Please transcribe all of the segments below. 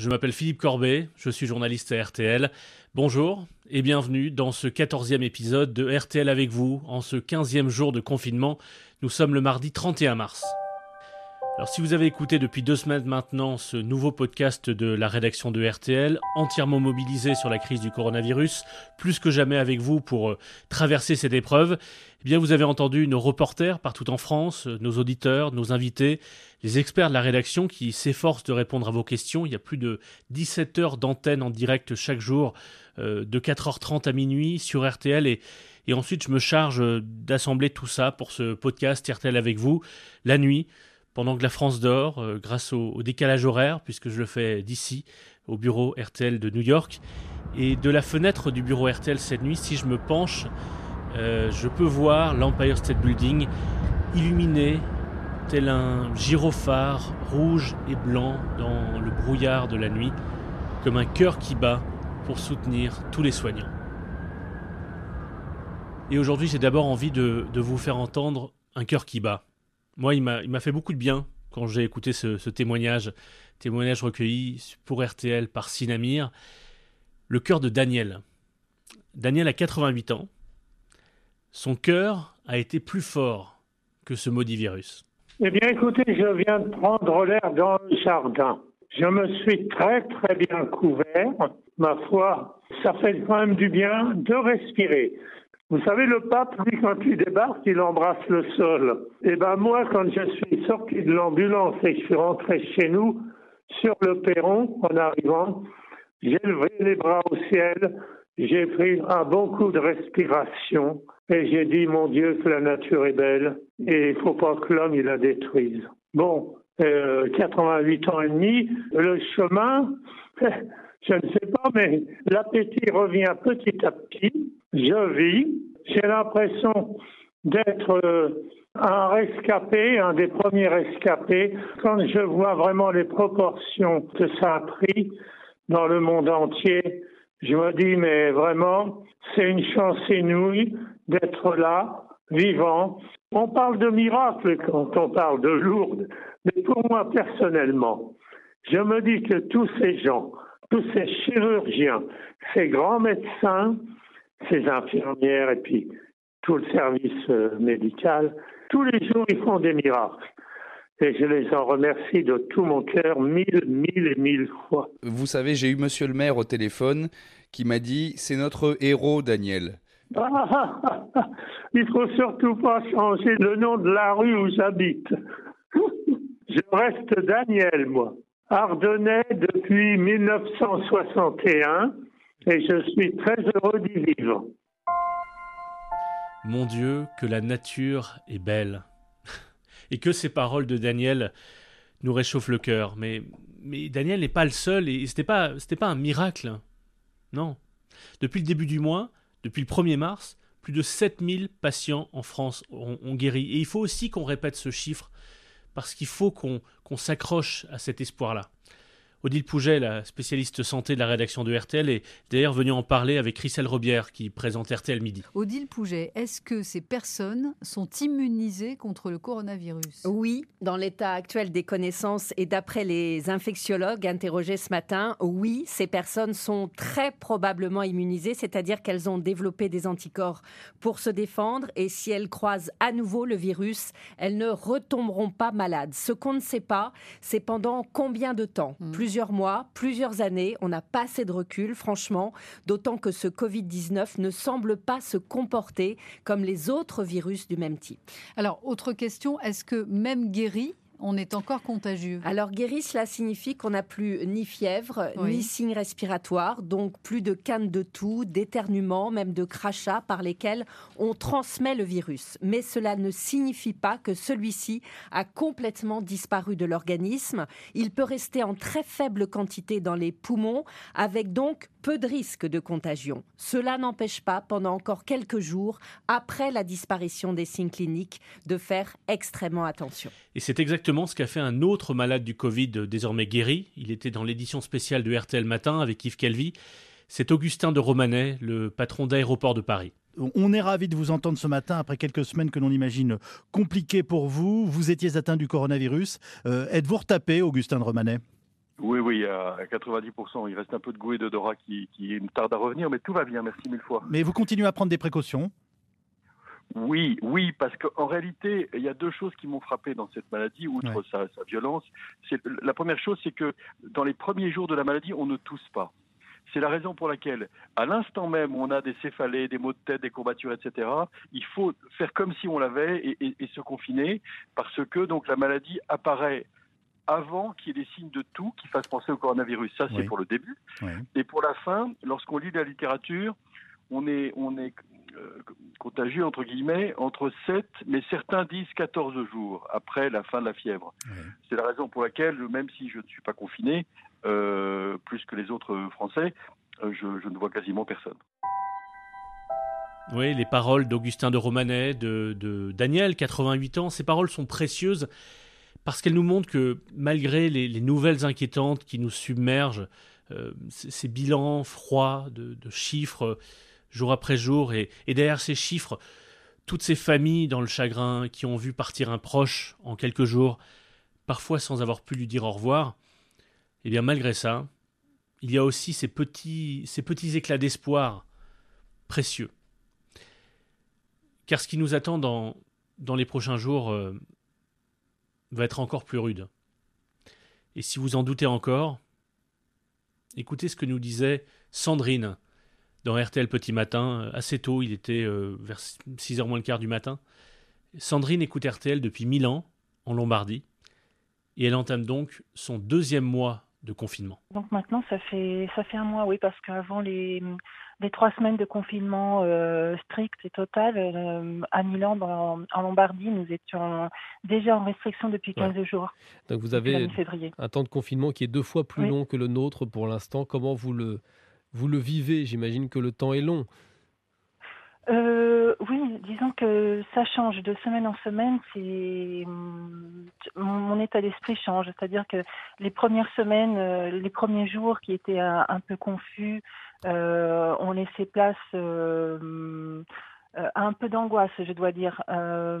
Je m'appelle Philippe Corbet, je suis journaliste à RTL. Bonjour et bienvenue dans ce 14e épisode de RTL avec vous en ce 15e jour de confinement. Nous sommes le mardi 31 mars. Alors si vous avez écouté depuis deux semaines maintenant ce nouveau podcast de la rédaction de RTL, entièrement mobilisé sur la crise du coronavirus, plus que jamais avec vous pour euh, traverser cette épreuve, eh bien vous avez entendu nos reporters partout en France, euh, nos auditeurs, nos invités, les experts de la rédaction qui s'efforcent de répondre à vos questions. Il y a plus de 17 heures d'antenne en direct chaque jour, euh, de 4h30 à minuit sur RTL et et ensuite, je me charge d'assembler tout ça pour ce podcast RTL avec vous, la nuit, pendant que la France dort, euh, grâce au, décalage horaire, puisque je le fais d'ici, au bureau RTL de New York. Et de la fenêtre du bureau RTL cette nuit, si je me penche, euh, je peux voir l'Empire State Building illuminé tel un gyrophare rouge et blanc dans le brouillard de la nuit, comme un cœur qui bat pour soutenir tous les soignants. Et aujourd'hui, j'ai d'abord envie de, de vous faire entendre un cœur qui bat. Moi, il m'a fait beaucoup de bien quand j'ai écouté ce, témoignage, témoignage recueilli pour RTL par Sinamir, le cœur de Daniel. Daniel a 88 ans. Son cœur a été plus fort que ce maudit virus. Eh bien, écoutez, je viens de prendre l'air dans le jardin. Je me suis très, très bien couvert. Ma foi, ça fait quand même du bien de respirer. Vous savez, le pape, lui, quand il débarque, il embrasse le sol. Et eh ben moi, quand je suis sorti de l'ambulance et que je suis rentré chez nous, sur le perron, en arrivant, j'ai levé les bras au ciel, j'ai pris un bon coup de respiration et j'ai dit, mon Dieu, que la nature est belle et il faut pas que l'homme il la détruise. Bon, euh, 88 ans et demi, le chemin, je ne sais pas, mais l'appétit revient petit à petit. Je vis. J'ai l'impression d'être euh, un rescapé, un des premiers rescapés. Quand je vois vraiment les proportions que ça a pris dans le monde entier, je me dis, mais vraiment, c'est une chance inouïe d'être là, vivant. On parle de miracle quand on parle de Lourdes, mais pour moi personnellement, je me dis que tous ces gens tous ces chirurgiens, ces grands médecins, ces infirmières et puis tout le service euh, médical, tous les jours ils font des miracles. Et je les en remercie de tout mon cœur mille, mille et mille fois. Vous savez, j'ai eu monsieur le maire au téléphone qui m'a dit c'est notre héros, Daniel. Ah, il faut surtout pas changer le nom de la rue où j'habite. Je reste Daniel, moi. Ardennais depuis 1961 et je suis très heureux d'y vivre. Mon Dieu, que la nature est belle. Et que ces paroles de Daniel nous réchauffent le cœur. Mais, Daniel n'est pas le seul et ce n'était pas, pas un miracle. Non. Depuis le début du mois, depuis le 1er mars, plus de 7000 patients en France ont guéri. Et il faut aussi qu'on répète ce chiffre parce qu'il faut qu'on s'accroche à cet espoir-là. Odile Pouget, la spécialiste santé de la rédaction de RTL, est d'ailleurs venue en parler avec Christelle Robière qui présente RTL Midi. Odile Pouget, est-ce que ces personnes sont immunisées contre le coronavirus? Oui, dans l'état actuel des connaissances et d'après les infectiologues interrogés ce matin, oui, ces personnes sont très probablement immunisées, c'est-à-dire qu'elles ont développé des anticorps pour se défendre et si elles croisent à nouveau le virus, elles ne retomberont pas malades. Ce qu'on ne sait pas, c'est pendant combien de temps? Hmm plusieurs mois, plusieurs années. On n'a pas assez de recul, franchement, d'autant que ce Covid-19 ne semble pas se comporter comme les autres virus du même type. Alors, autre question, est-ce que même guéri, on est encore contagieux. Alors guéri, cela signifie qu'on n'a plus ni fièvre, ni signes respiratoires, donc plus de cannes de toux, d'éternuement, même de crachats par lesquels on transmet le virus. Mais cela ne signifie pas que celui-ci a complètement disparu de l'organisme. Il peut rester en très faible quantité dans les poumons, avec donc peu de risque de contagion. Cela n'empêche pas, pendant encore quelques jours, après la disparition des signes cliniques, de faire extrêmement attention. Et c'est exactement ce qu'a fait un autre malade du Covid désormais guéri. Il était dans l'édition spéciale de RTL Matin avec Yves Calvi. C'est Augustin de Romanet, le patron d'aéroport de Paris. On est ravi de vous entendre ce matin après quelques semaines que l'on imagine compliquées pour vous. Vous étiez atteint du coronavirus. Euh, êtes-vous retapé, Augustin de Romanet? Oui, oui, à 90%. Il reste un peu de goût et d'odorat qui, qui me tarde à revenir, mais tout va bien, merci mille fois. Mais vous continuez à prendre des précautions? Oui, oui, parce qu'en réalité, il y a deux choses qui m'ont frappé dans cette maladie, outre sa, sa, violence. La première chose, c'est que dans les premiers jours de la maladie, on ne tousse pas. C'est la raison pour laquelle, à l'instant même où on a des céphalées, des maux de tête, des courbatures, etc., il faut faire comme si on l'avait et, et, et, se confiner, parce que donc la maladie apparaît avant qu'il y ait des signes de tout qui fassent penser au coronavirus. Ça, c'est oui. pour le début. Oui. Et pour la fin, lorsqu'on lit la littérature, on est, on est euh, contagieux, entre guillemets, entre 7, mais certains disent 14 jours après la fin de la fièvre. Oui. C'est la raison pour laquelle, même si je ne suis pas confiné, euh, plus que les autres Français, euh, je, je, ne vois quasiment personne. Oui, les paroles d'Augustin de Romanet, de, de, Daniel, 88 ans, ces paroles sont précieuses parce qu'elles nous montrent que malgré les, les, nouvelles inquiétantes qui nous submergent, euh, ces bilans froids de, chiffres jour après jour, et, derrière ces chiffres, toutes ces familles dans le chagrin qui ont vu partir un proche en quelques jours, parfois sans avoir pu lui dire au revoir, eh bien malgré ça, il y a aussi ces petits, éclats d'espoir précieux. Car ce qui nous attend dans, dans les prochains jours euh, va être encore plus rude. Et si vous en doutez encore, écoutez ce que nous disait Sandrine dans RTL Petit Matin, assez tôt, il était euh, vers 6h moins le quart du matin. Sandrine écoute RTL depuis 1000 ans, en Lombardie, et elle entame donc son deuxième mois de confinement. Donc maintenant, ça fait, ça fait un mois, oui, parce qu'avant les, les trois semaines de confinement euh, strict et total, euh, à Milan, dans, en Lombardie, nous étions déjà en restriction depuis 15 ouais. jours. Donc vous avez un temps de confinement qui est deux fois plus oui. long que le nôtre pour l'instant. Comment vous le, vous le vivez? J'imagine que le temps est long. Euh, oui, disons que ça change de semaine en semaine. C'est mon, mon état d'esprit change, c'est-à-dire que les premières semaines, euh, les premiers jours qui étaient un, un peu confus, euh, on laissait place euh, euh, un peu d'angoisse, je dois dire. Euh,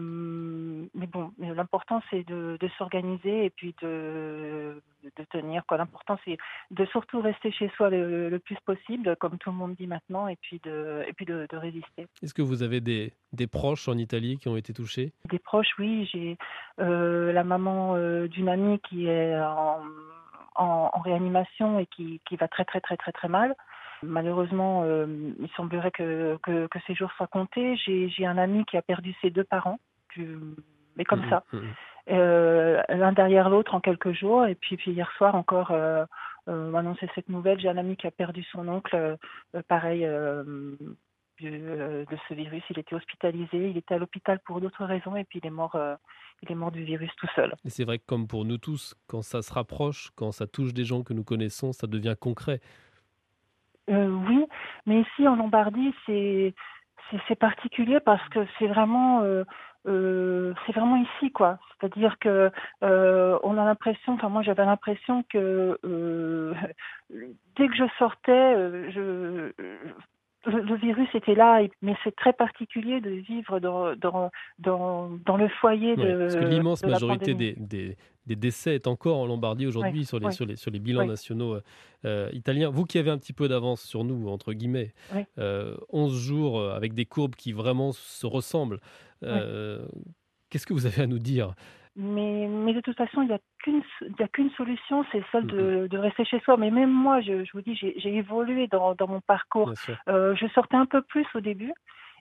mais bon, l'important c'est de, de s'organiser et puis de, de tenir. Quoi. L'important c'est de surtout rester chez soi le, le, plus possible, comme tout le monde dit maintenant, et puis de, et puis de, de résister. Est-ce que vous avez des, des proches en Italie qui ont été touchés? Des proches, oui. J'ai euh, la maman d'une amie qui est en, en, en réanimation et qui, qui va très très très très très mal. Malheureusement, euh, il semblerait que, que, que, ces jours soient comptés. J'ai un ami qui a perdu ses deux parents, du... mais comme mmh, ça, mmh. euh, l'un derrière l'autre en quelques jours. Et puis, puis hier soir encore, euh, euh, annoncé cette nouvelle, j'ai un ami qui a perdu son oncle, pareil, de, ce virus. Il était hospitalisé, il était à l'hôpital pour d'autres raisons, et puis il est mort. il est mort du virus tout seul. Et c'est vrai que comme pour nous tous, quand ça se rapproche, quand ça touche des gens que nous connaissons, ça devient concret. Euh, oui, mais ici en Lombardie, c'est c'est particulier parce que c'est vraiment euh, euh, c'est vraiment ici quoi. C'est-à-dire que on a l'impression, enfin moi j'avais l'impression que dès que je sortais, je, le virus était là, mais c'est très particulier de vivre dans, dans, dans, dans le foyer ouais, de. Parce que l'immense majorité des, des, des, décès est encore en Lombardie aujourd'hui ouais, sur, les, ouais. sur, les, sur les bilans nationaux euh, italiens. Vous qui avez un petit peu d'avance sur nous, entre guillemets, euh, 11 jours euh, avec des courbes qui vraiment se ressemblent, euh, qu'est-ce que vous avez à nous dire mais, mais de toute façon, il n'y a qu'une solution, c'est celle de, de, rester chez soi. Mais même moi, je, je vous dis, j'ai évolué dans, dans mon parcours. Euh, je sortais un peu plus au début.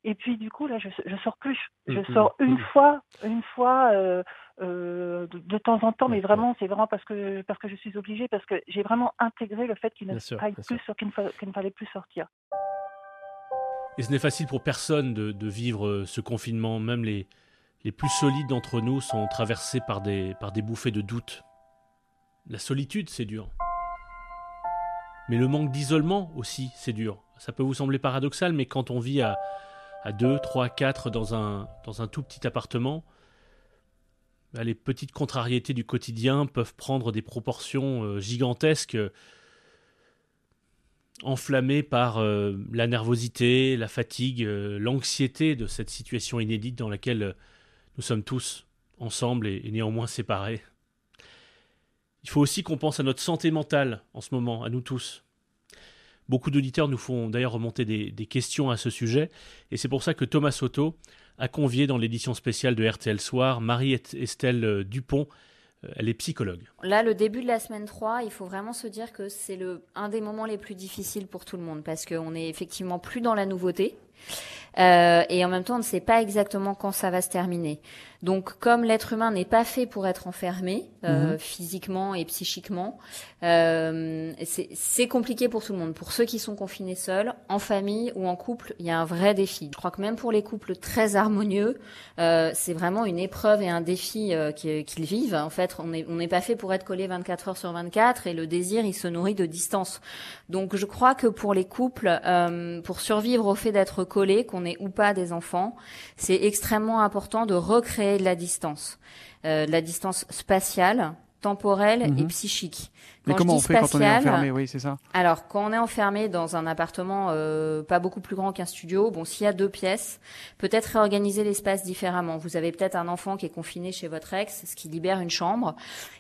Et puis du coup là, je, je sors plus. Je sors une fois, une fois euh, euh, de, de, temps en temps, mais vraiment, c'est vraiment parce que parce que je suis obligée, parce que j'ai vraiment intégré le fait qu'il ne fallait plus, qu'il ne, qu ne, fallait plus sortir. Et ce n'est facile pour personne de, de vivre ce confinement, même les les plus solides d'entre nous sont traversés par des, bouffées de doute. La solitude, c'est dur. Mais le manque d'isolement aussi, c'est dur. Ça peut vous sembler paradoxal, mais quand on vit à, à 2, 3, 4 dans un, tout petit appartement, bah, les petites contrariétés du quotidien peuvent prendre des proportions euh, gigantesques, euh, enflammées par euh, la nervosité, la fatigue, l'anxiété de cette situation inédite dans laquelle nous sommes tous ensemble et, néanmoins séparés. Il faut aussi qu'on pense à notre santé mentale en ce moment, à nous tous. Beaucoup d'auditeurs nous font d'ailleurs remonter des, questions à ce sujet, et c'est pour ça que Thomas Soto a convié dans l'édition spéciale de RTL Soir Marie-Estelle Dupont, euh, elle est psychologue. Là, le début de la semaine 3, il faut vraiment se dire que c'est un des moments les plus difficiles pour tout le monde parce qu'on est effectivement plus dans la nouveauté. Euh, et en même temps, on ne sait pas exactement quand ça va se terminer. Donc, comme l'être humain n'est pas fait pour être enfermé euh, mhm. physiquement et psychiquement, euh, c'est compliqué pour tout le monde. Pour ceux qui sont confinés seuls, en famille ou en couple, il y a un vrai défi. Je crois que même pour les couples très harmonieux, euh, c'est vraiment une épreuve et un défi euh, qu'ils vivent. En fait, on n'est on pas fait pour être collé 24 heures sur 24 et le désir, il se nourrit de distance. Donc, je crois que pour les couples, euh, pour survivre au fait d'être collé, qu'on ait ou pas des enfants, c'est extrêmement important de recréer de la distance, euh, de la distance spatiale, temporelle et mhm. psychique. Mais comment on fait quand on est enfermé? Oui, c'est ça. Alors, quand on est enfermé dans un appartement euh, pas beaucoup plus grand qu'un studio, bon, s'il y a deux pièces, peut-être réorganiser l'espace différemment. Vous avez peut-être un enfant qui est confiné chez votre ex, ce qui libère une chambre.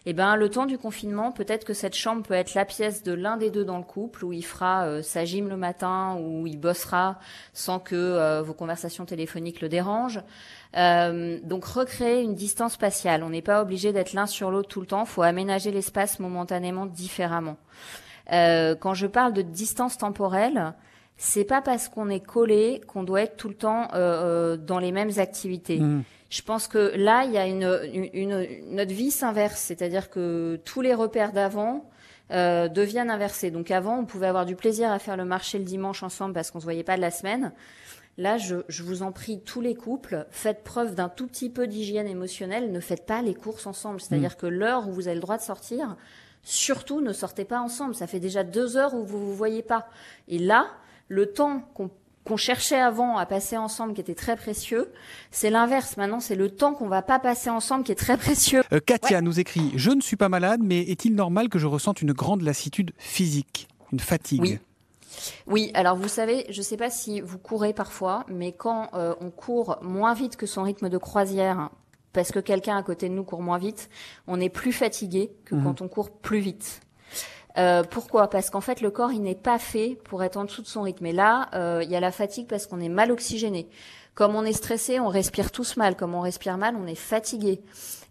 Et eh ben, le temps du confinement, peut-être que cette chambre peut être la pièce de l'un des deux dans le couple, où il fera euh, sa gym le matin, où il bossera sans que euh, vos conversations téléphoniques le dérangent. Euh, donc recréer une distance spatiale. On n'est pas obligé d'être l'un sur l'autre tout le temps. Il faut aménager l'espace momentanément différemment. Euh, quand je parle de distance temporelle, c'est pas parce qu'on est collé qu'on doit être tout le temps euh, euh dans les mêmes activités. Mmh. Je pense que là, il y a une, une, notre vie s'inverse, c'est-à-dire que tous les repères d'avant euh, deviennent inversés. Donc avant, on pouvait avoir du plaisir à faire le marché le dimanche ensemble parce qu'on se voyait pas de la semaine. Là, je, je, vous en prie, tous les couples, faites preuve d'un tout petit peu d'hygiène émotionnelle. Ne faites pas les courses ensemble. C'est-à-dire mmh. que l'heure où vous avez le droit de sortir, surtout ne sortez pas ensemble. Ça fait déjà deux heures où vous vous voyez pas. Et là, le temps qu'on cherchait avant à passer ensemble qui était très précieux, c'est l'inverse. Maintenant, c'est le temps qu'on va pas passer ensemble qui est très précieux. Euh, Katia nous écrit Je ne suis pas malade, mais est-il normal que je ressente une grande lassitude physique, une fatigue Oui. Oui, alors vous savez, je ne sais pas si vous courez parfois, mais quand euh, on court moins vite que son rythme de croisière parce que quelqu'un à côté de nous court moins vite, on est plus fatigué que mhm. quand on court plus vite. Euh, pourquoi? Parce qu'en fait, le corps, il n'est pas fait pour être en dessous de son rythme. Et là, euh, il y a la fatigue parce qu'on est mal oxygéné. Comme on est stressé, on respire tous mal. Comme on respire mal, on est fatigué.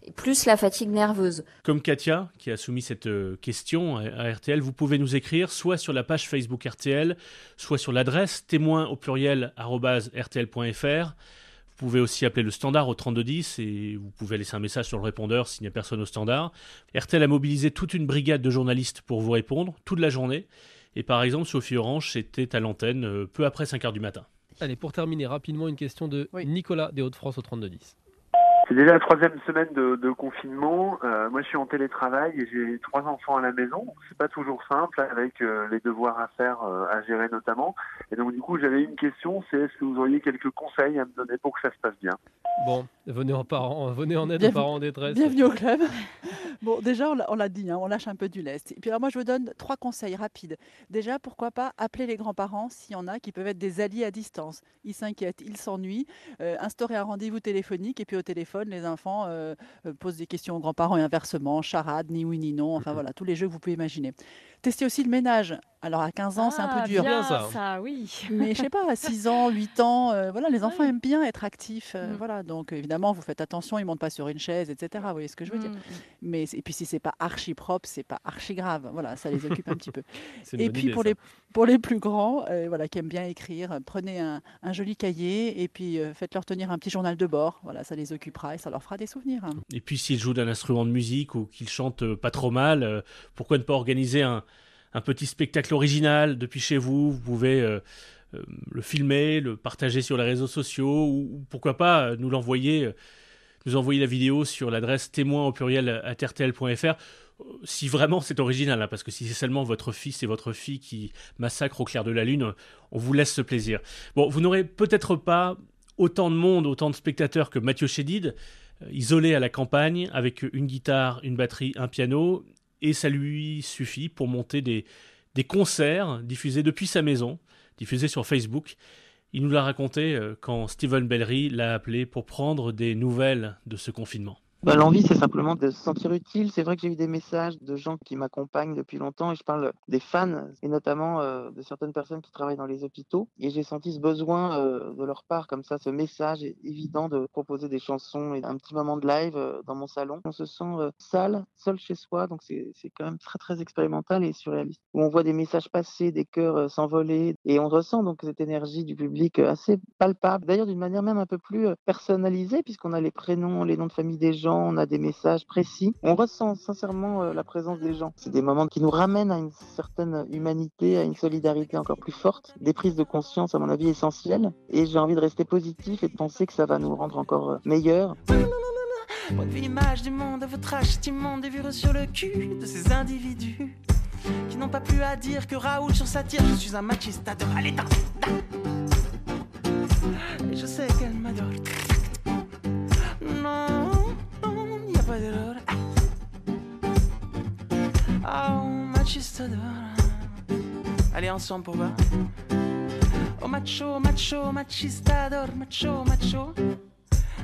Et plus la fatigue nerveuse. Comme Katia, qui a soumis cette euh, question à RTL, vous pouvez nous écrire soit sur la page Facebook RTL, soit sur l'adresse témoin au pluriel rtl.fr. Vous pouvez aussi appeler le standard au 3210 et vous pouvez laisser un message sur le répondeur s'il n'y a personne au standard. RTL a mobilisé toute une brigade de journalistes pour vous répondre toute la journée. Et par exemple, Sophie Orange, c'était à l'antenne euh, peu après 5 h du matin. Allez, pour terminer rapidement, une question de Nicolas des Hauts-de-France au 3210. C'est déjà la troisième semaine de, confinement. Euh, moi, je suis en télétravail et j'ai trois enfants à la maison. C'est pas toujours simple avec euh, les devoirs à faire, euh, à gérer notamment. Et donc, du coup, j'avais une question, c'est est-ce que vous auriez quelques conseils à me donner pour que ça se passe bien? Bon, venez en, parents, venez en aide aux parents en détresse. Bienvenue au club. bon, déjà, on l'a dit, hein, on lâche un peu du lest. Et puis alors, moi, je vous donne trois conseils rapides. Déjà, pourquoi pas appeler les grands-parents s'il y en a qui peuvent être des alliés à distance. Ils s'inquiètent, ils s'ennuient. instaurer un rendez-vous téléphonique et puis au téléphone les enfants euh, euh, posent des questions aux grands-parents et inversement, charade, ni oui ni non, enfin voilà, tous les jeux que vous pouvez imaginer. Testez aussi le ménage. Alors à 15 ans, c'est un peu ah, dur. Bien, ça. oui. Mais je sais pas, à 6 ans, 8 ans, euh, voilà, les enfants aiment bien être actifs. Mm. Voilà, donc évidemment, vous faites attention, ils montent pas sur une chaise, etc. Vous voyez ce que je veux dire mm, mm. Mais et puis si c'est pas archi propre, c'est pas archi grave. Voilà, ça les occupe un petit peu. Et puis pour les pour les plus grands, voilà, qui aiment bien écrire, prenez un, joli cahier et puis faites-leur tenir un petit journal de bord. Voilà, ça les occupera et ça leur fera des souvenirs. Hein. Et puis s'ils jouent d'un instrument de musique ou qu'ils chantent pas trop mal, pourquoi ne pas organiser un un petit spectacle original depuis chez vous? Vous pouvez euh, euh, le filmer, le partager sur les réseaux sociaux ou, pourquoi pas euh, nous l'envoyer, nous envoyer la vidéo sur l'adresse témoin au pluriel à si vraiment c'est original, hein, parce que si c'est seulement votre fils et votre fille qui massacrent au clair de la lune, on vous laisse ce plaisir. Bon, vous n'aurez peut-être pas autant de monde, autant de spectateurs que Mathieu Chédid, isolé à la campagne, avec une guitare, une batterie, un piano, et ça lui suffit pour monter des, des concerts diffusés depuis sa maison, diffusés sur Facebook. Il nous l'a raconté euh, quand Stephen Bellery l'a appelé pour prendre des nouvelles de ce confinement. Bah, L'envie, c'est simplement de se sentir utile. C'est vrai que j'ai eu des messages de gens qui m'accompagnent depuis longtemps et je parle des fans et notamment euh, de certaines personnes qui travaillent dans les hôpitaux. Et j'ai senti ce besoin euh, de leur part, comme ça, ce message évident de proposer des chansons et un petit moment de live euh, dans mon salon. On se sent sale, seul chez soi, donc c'est quand même très très expérimental et surréaliste. Où on voit des messages passer, des cœurs s'envoler et on ressent donc cette énergie du public assez palpable. D'ailleurs, d'une manière même un peu plus personnalisée puisqu'on a les prénoms, les noms de famille des gens on a des messages précis. On ressent sincèrement euh, la présence des gens. C'est des moments qui nous ramènent à une certaine humanité, à une solidarité encore plus forte, des prises de conscience à mon avis essentielles. Et j'ai envie de rester positif et de penser que ça va nous rendre encore euh, meilleurs. Du monde votre âge, sur le cul de ces individus qui n'ont pas plus à dire que Raoul sur sa tire. Je suis un machiste, adore, Machistador. Allez, ensemble pour voir. Oh, macho, macho, machistador, macho, macho.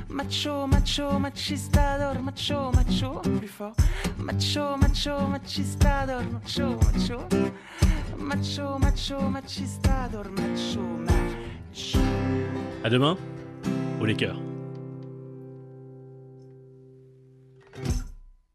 Macho, macho, machistador, macho, macho. Plus fort. Macho, macho, machistador, macho, macho. Macho, macho, machistador, macho, macho. À demain, au les.